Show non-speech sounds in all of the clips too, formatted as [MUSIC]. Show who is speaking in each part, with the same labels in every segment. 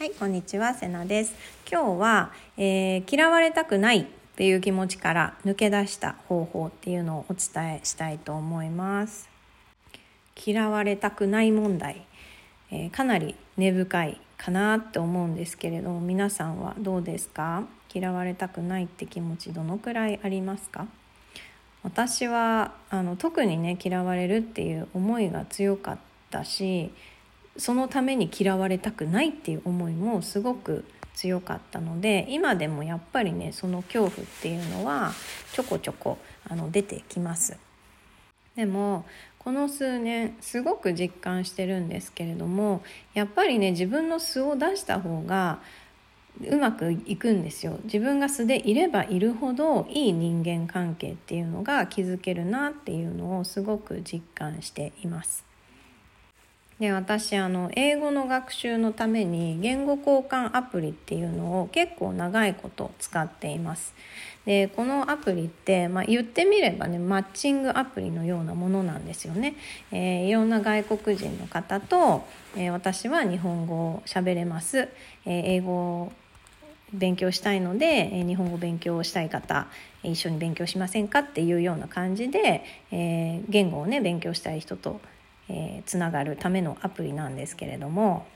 Speaker 1: はい、こんにちは、せなです。今日は、えー、嫌われたくないっていう気持ちから抜け出した方法っていうのをお伝えしたいと思います。嫌われたくない問題、えー、かなり根深いかなって思うんですけれども、皆さんはどうですか？嫌われたくないって気持ちどのくらいありますか？私はあの特にね嫌われるっていう思いが強かったしそのために嫌われたくないっていう思いもすごく強かったので今でもやっぱりねその恐怖っていうのはちょこちょこあの出てきます。でもこの数年すごく実感してるんですけれどもやっぱりね自分の素を出した方がうまくいくんですよ自分が素でいればいるほどいい人間関係っていうのが築けるなっていうのをすごく実感していますで私あの英語の学習のために言語交換アプリっていうのを結構長いこと使っています。でこのアプリって、まあ、言ってみればねマッチングアプリのようなものなんですよね、えー、いろんな外国人の方と、えー、私は日本語を喋れます、えー、英語勉強したいので、え日本語勉強したい方一緒に勉強しませんかっていうような感じで、えー、言語をね勉強したい人とえー、つながるためのアプリなんですけれども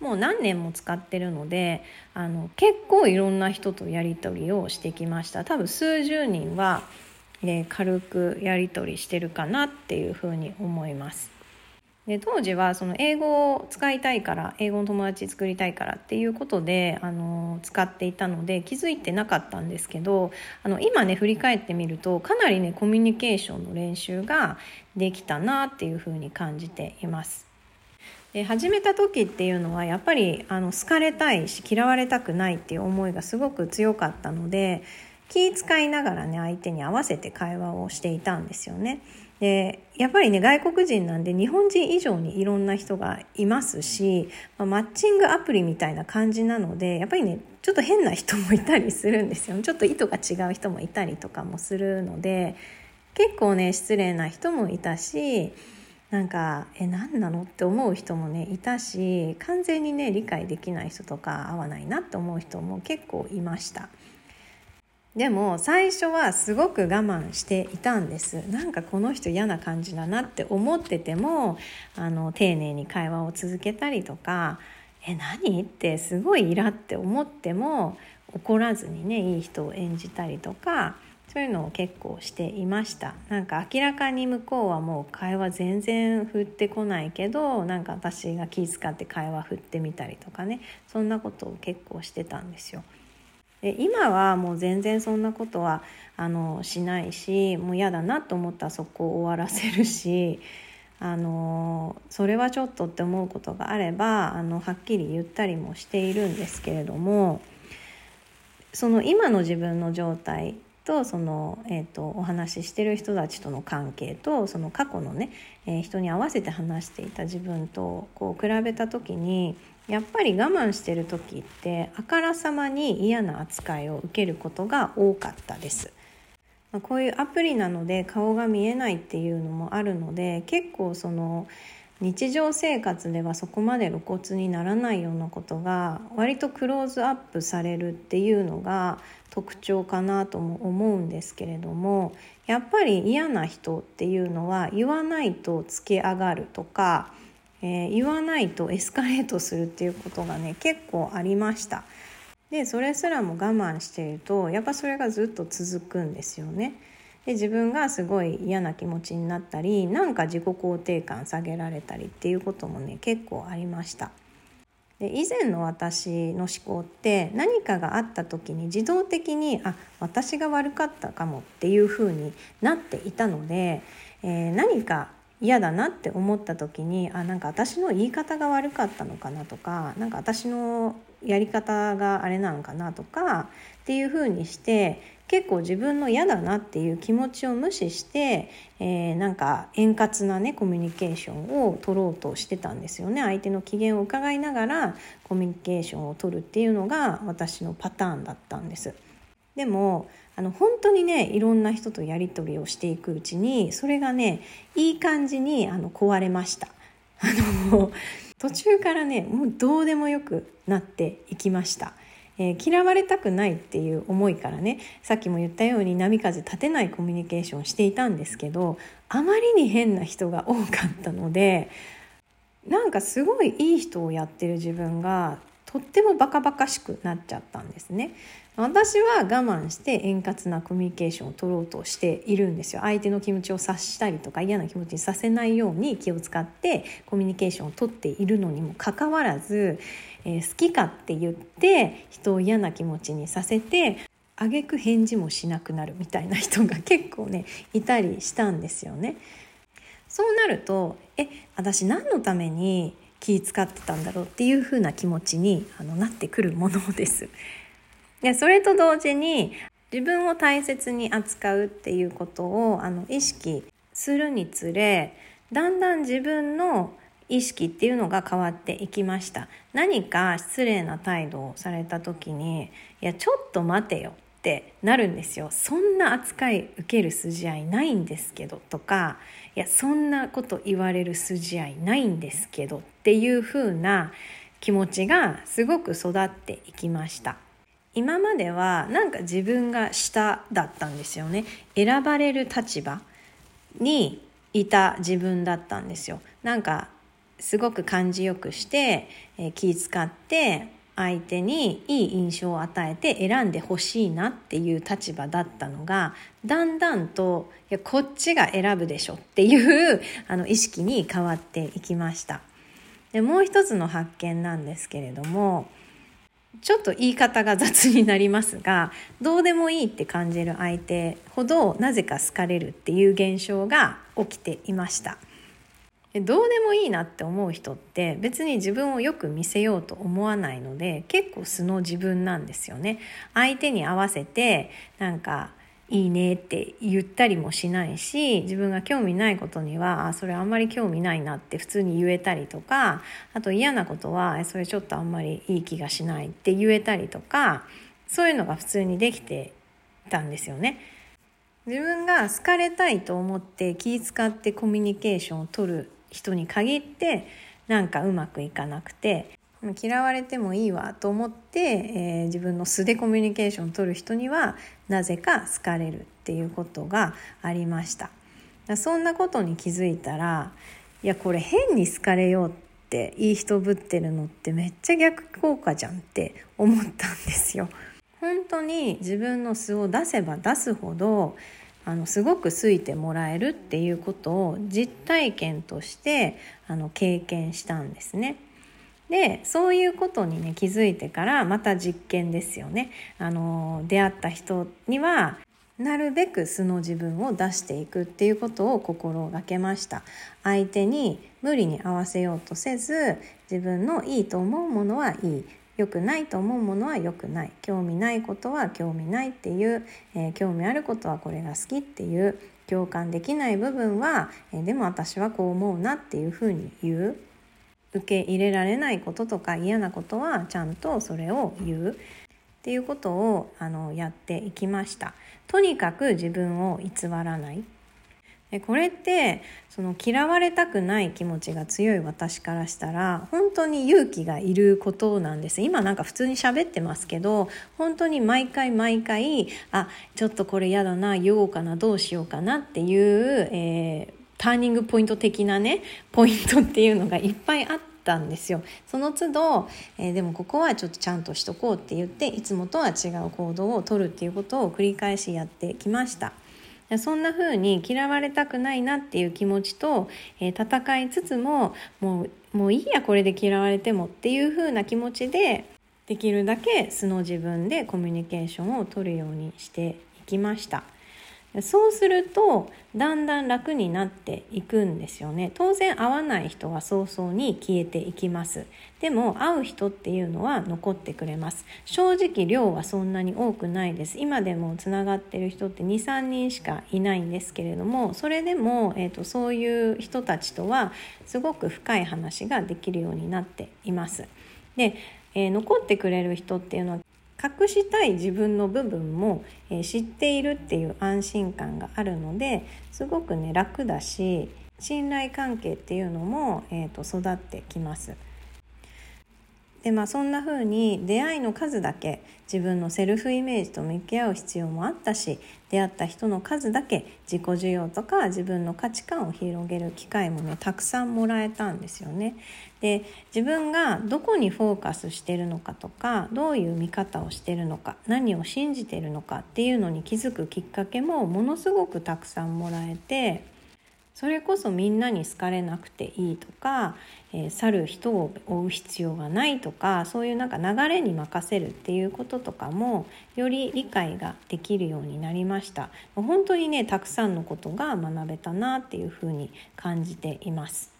Speaker 1: もう何年も使ってるのであの結構いろんな人とやり取りをしてきました多分数十人は、えー、軽くやり取りしてるかなっていうふうに思います。で当時はその英語を使いたいから英語の友達作りたいからっていうことであの使っていたので気づいてなかったんですけどあの今ね振り返ってみるとかなりねコミュニケーションの練習ができたなっていうふうに感じています。で始めた時っていうのはやっぱりあの好かれたいし嫌われたくないっていう思いがすごく強かったので気遣いながらね相手に合わせて会話をしていたんですよね。でやっぱりね外国人なんで日本人以上にいろんな人がいますし、まあ、マッチングアプリみたいな感じなのでやっぱりねちょっと変な人もいたりするんですよちょっと意図が違う人もいたりとかもするので結構ね失礼な人もいたしなんかえ何なのって思う人もねいたし完全にね理解できない人とか合わないなって思う人も結構いました。でも最初はすごく我慢していたんですなんかこの人嫌な感じだなって思っててもあの丁寧に会話を続けたりとか「え何?」ってすごいイラって思っても怒らずにねいい人を演じたりとかそういうのを結構していましたなんか明らかに向こうはもう会話全然振ってこないけどなんか私が気遣って会話振ってみたりとかねそんなことを結構してたんですよ。で今はもう全然そんなことはあのしないしもう嫌だなと思ったらそこを終わらせるし [LAUGHS] あのそれはちょっとって思うことがあればあのはっきり言ったりもしているんですけれどもその今の自分の状態とその、えーと、お話ししてる人たちとの関係とその過去のね、えー、人に合わせて話していた自分とこう比べた時にやっぱり我慢してる時ってあからさまに嫌な扱いを受けることが多かったです。こういうアプリなので顔が見えないっていうのもあるので結構その日常生活ではそこまで露骨にならないようなことが割とクローズアップされるっていうのが特徴かなとも思うんですけれどもやっぱり嫌な人っていうのは言わないとつけ上がるとかえー、言わないとエスカレートするっていうことがね結構ありました。でそれすらも我慢しているとやっぱそれがずっと続くんですよね。で自分がすごい嫌な気持ちになったりなんか自己肯定感下げられたりっていうこともね結構ありました。で以前の私の思考って何かがあった時に自動的にあ私が悪かったかもっていう風になっていたので、えー、何か嫌だなって思った時にあなんか私の言い方が悪かったのかなとか何か私のやり方があれなのかなとかっていうふうにして結構自分の嫌だなっていう気持ちを無視して、えー、なんか円滑なねコミュニケーションを取ろうとしてたんですよね相手の機嫌を伺いながらコミュニケーションを取るっていうのが私のパターンだったんです。でもあの本当にねいろんな人とやり取りをしていくうちにそれがねいい感じにあの壊れました。あの途中からねもうどうでもよくなっていきました。えー、嫌われたくないっていう思いからねさっきも言ったように波風立てないコミュニケーションをしていたんですけどあまりに変な人が多かったのでなんかすごいいい人をやってる自分がとってもバカバカしくなっちゃったんですね。私は我慢して円滑なコミュニケーションを取ろうとしているんですよ相手の気持ちを察したりとか嫌な気持ちにさせないように気を使ってコミュニケーションを取っているのにもかかわらず、えー、好きかって言って人を嫌な気持ちにさせて挙句返事もしなくなるみたいな人が結構ねいたりしたんですよね。そうなるとえ私何のために気使ってたんだろうっていう風な気持ちにあのなってくるものです。でそれと同時に自分を大切に扱うっていうことをあの意識するにつれだんだん自分の意識っていうのが変わっていきました。何か失礼な態度をされた時に「いやちょっと待てよ」ってなるんですよ。そんな扱い受ける筋合いないんですけどとかいやそんなこと言われる筋合いないんですけどっていう風な気持ちがすごく育っていきました。今まではなんか自分が下だったんですよね。選ばれる立場にいた自分だったんですよ。なんかすごく感じよくして、えー、気使って相手にいい印象を与えて選んでほしいなっていう立場だったのがだんだんといやこっちが選ぶでしょっていう [LAUGHS] あの意識に変わっていきました。でもう一つの発見なんですけれどもちょっと言い方が雑になりますがどうでもいいって感じる相手ほどなぜか好かれるっていう現象が起きていました。どうでもいいなって思う人って別に自分をよく見せようと思わないので結構素の自分なんですよね。相手に合わせてなんかいいねって言ったりもしないし自分が興味ないことにはあそれあんまり興味ないなって普通に言えたりとかあと嫌なことはそれちょっとあんまりいい気がしないって言えたりとかそういうのが普通にできてたんですよね。自分が好かれたいと思って気使ってコミュニケーションを取る人に限ってなんかうまくいかなくて嫌われてもいいわと思って、えー、自分の素でコミュニケーションを取る人にはなぜか好かれるっていうことがありましたそんなことに気づいたらいやこれ変に好かれようっていい人ぶってるのってめっちゃ逆効果じゃんって思ったんですよ本当に自分の素を出せば出すほどあのすごく好いてもらえるっていうことを実体験としてあの経験したんですね。でそういうことにね気づいてからまた実験ですよね。あの出会った人にはなるべく素の自分を出していくっていうことを心がけました。相手に無理に合わせようとせず自分のいいと思うものはいい。良くないと思うものは良くない。興味ないことは興味ないっていう、えー、興味あることはこれが好きっていう共感できない部分は、えー、でも私はこう思うなっていうふうに言う。受け入れられないこととか嫌なことはちゃんとそれを言うっていうことをあのやっていきました。とにかく自分を偽らないでこれってその嫌われたくない気持ちが強い私からしたら本当に勇気がいることなんです今なんか普通に喋ってますけど本当に毎回毎回あちょっとこれ嫌だな言おうかなどうしようかなっていう、えー、ターニングポイント的なねポイントっていうのがいっぱいあって。たんですよその都度、えー、でもここはちょっとちゃんとしとこうって言っていつもとは違う行動をとるっていうことを繰り返しやってきました。そんな風に嫌われたくないなっていう気持ちと、えー、戦いつつももうもういいやこれで嫌われてもっていう風な気持ちでできるだけ素の自分でコミュニケーションをとるようにしていきました。そうするとだんだん楽になっていくんですよね。当然会わない人は早々に消えていきます。でも会う人っていうのは残ってくれます。正直量はそんなに多くないです。今でもつながってる人って23人しかいないんですけれどもそれでも、えーと、そういう人たちとはすごく深い話ができるようになっています。でえー、残ってくれる人っていうのは隠したい自分の部分も、え知っているっていう安心感があるのですごくね楽だし信頼関係っていうのも、えーと、育ってきます。でまあそんな風に出会いの数だけ自分のセルフイメージと向き合う必要もあったし出会った人の数だけ自己需要とか自分の価値観を広げる機会もねたくさんもらえたんですよね。で自分がどこにフォーカスしてるのかとかどういう見方をしてるのか何を信じてるのかっていうのに気づくきっかけもものすごくたくさんもらえてそれこそみんなに好かれなくていいとか、えー、去る人を追う必要がないとかそういうなんか流れに任せるっていうこととかもより理解ができるようになりました。本当にねたくさんのことが学べたなっていうふうに感じています。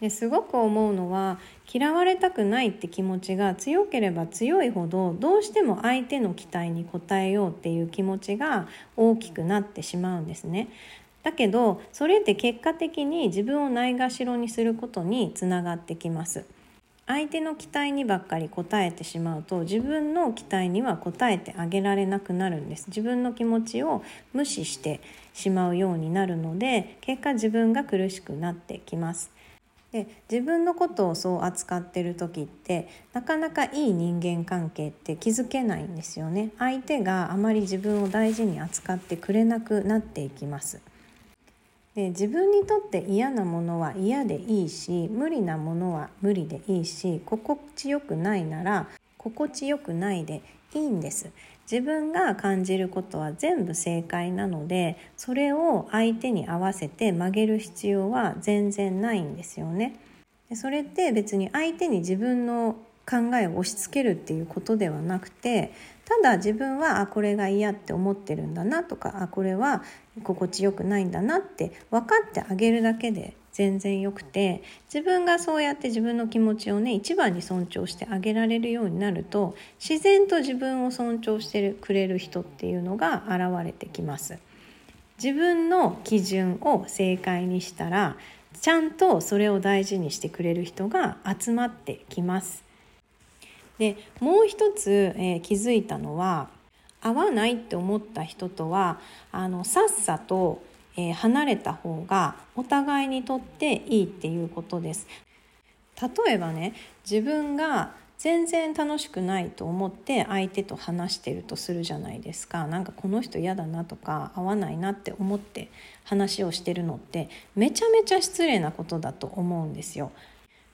Speaker 1: ですごく思うのは嫌われたくないって気持ちが強ければ強いほどどうしても相手の期待に応えようっていう気持ちが大きくなってしまうんですね。だけどそれって結果的に自分をないがしろにすることにつながってきます。相手の期待にばっかり応えてしまうと自分の期待には応えてあげられなくなるんです。自分の気持ちを無視してしまうようになるので結果自分が苦しくなってきます。で自分のことをそう扱ってる時ってなかなかいい人間関係って築けないんですよね。相手があまり自分を大事に扱ってくれなくなっていきます。で自分にとって嫌なものは嫌でいいし無理なものは無理でいいし心地よくないなら心地よくないでいいんです。自分が感じることは全部正解なのでそれを相手に合わせて曲げる必要は全然ないんですよね。それって別に相手に自分の考えを押し付けるっていうことではなくてただ自分はあこれが嫌って思ってるんだなとかあこれは心地よくないんだなって分かってあげるだけで全然よくて自分がそうやって自分の気持ちをね一番に尊重してあげられるようになると自然と自分を尊重してくれる人っていうのが現れてきます。自分の基準を正解にしたらちゃんとそれを大事にしてくれる人が集まってきます。でもう一つ、えー、気づいたのは合わないって思った人とはあのさっさと、えー、離れた方がお互いにとっていいっていうことです。例えばね自分が全然楽しくないと思って相手と話してるとするじゃないですかなんかこの人嫌だなとか合わないなって思って話をしてるのってめちゃめちゃ失礼なことだと思うんですよ。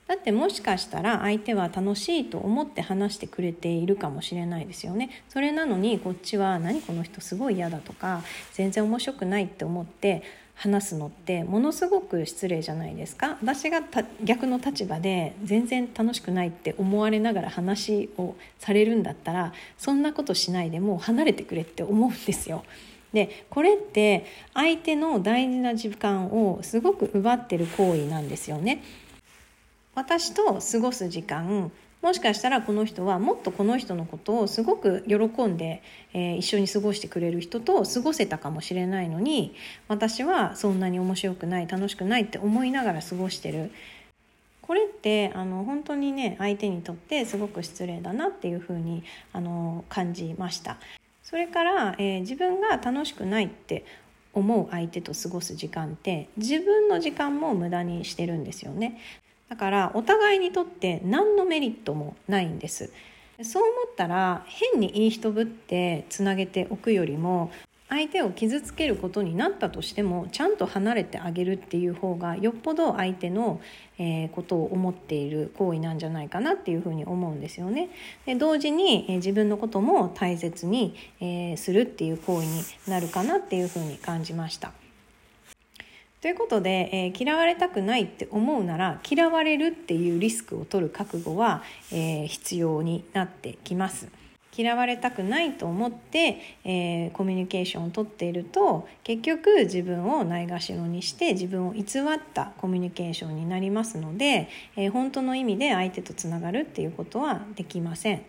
Speaker 1: だってもしかしたら相手は楽しいと思って話してくれているかもしれないですよねそれなのにこっちは何この人すごい嫌だとか全然面白くないって思って話すのってものすごく失礼じゃないですか私が逆の立場で全然楽しくないって思われながら話をされるんだったらそんなことしないでもう離れてくれって思うんですよ。でこれって相手の大事な時間をすごく奪ってる行為なんですよね。私と過ごす時間もしかしたらこの人はもっとこの人のことをすごく喜んで、えー、一緒に過ごしてくれる人と過ごせたかもしれないのに私はそんなに面白くない楽しくないって思いながら過ごしてるこれってあの本当にね相手にとってすごく失礼だなっていうふうにあの感じました。それから、えー、自分が楽しくないって思う相手と過ごす時間って自分の時間も無駄にしてるんですよねだからお互いにとって何のメリットもないんですそう思ったら変にいい人ぶってつなげておくよりも相手を傷つけることになったとしてもちゃんと離れてあげるっていう方がよっぽど相手の、え、ことを思っている行為なんじゃないかなっていうふうに思うんですよね。で同時に、え、自分のことも大切に、え、するっていう行為になるかなっていうふうに感じました。ということで、えー、嫌われたくないって思うなら嫌われるっていうリスクを取る覚悟は、えー、必要になってきます。嫌われたくないと思って、えー、コミュニケーションをとっていると結局自分をないがしろにして自分を偽ったコミュニケーションになりますので、えー、本当の意味で相手とつながるっていうことはできません。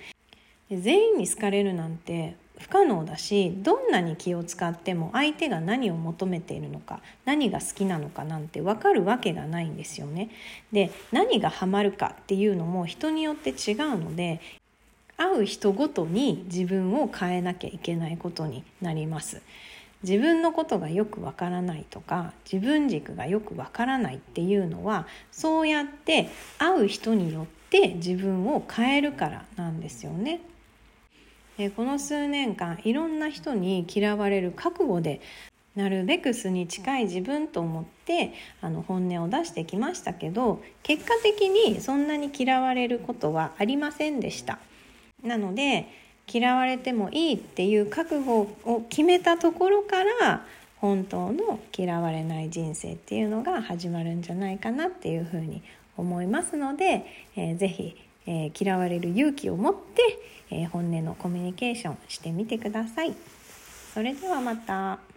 Speaker 1: 全員に好かれるなんて不可能だしどんなに気を使っても相手が何を求めているのか何が好きなのかなんて分かるわけがないんですよね。で何がハマるかっていうのも人によって違うので会う人ごとに自分を変えなきゃいけないことになります。自分のことがよくわからないとか自分軸がよくわからないっていうのはそうやって会う人によって自分を変えるからなんですよね。でこの数年間いろんな人に嫌われる覚悟でなるべく素に近い自分と思ってあの本音を出してきましたけど結果的にそんなに嫌われることはありませんでした。なので嫌われてもいいっていう覚悟を決めたところから本当の嫌われない人生っていうのが始まるんじゃないかなっていうふうに思いますので、えー、ぜひ、えー、嫌われる勇気を持って、えー、本音のコミュニケーションしてみてください。それではまた。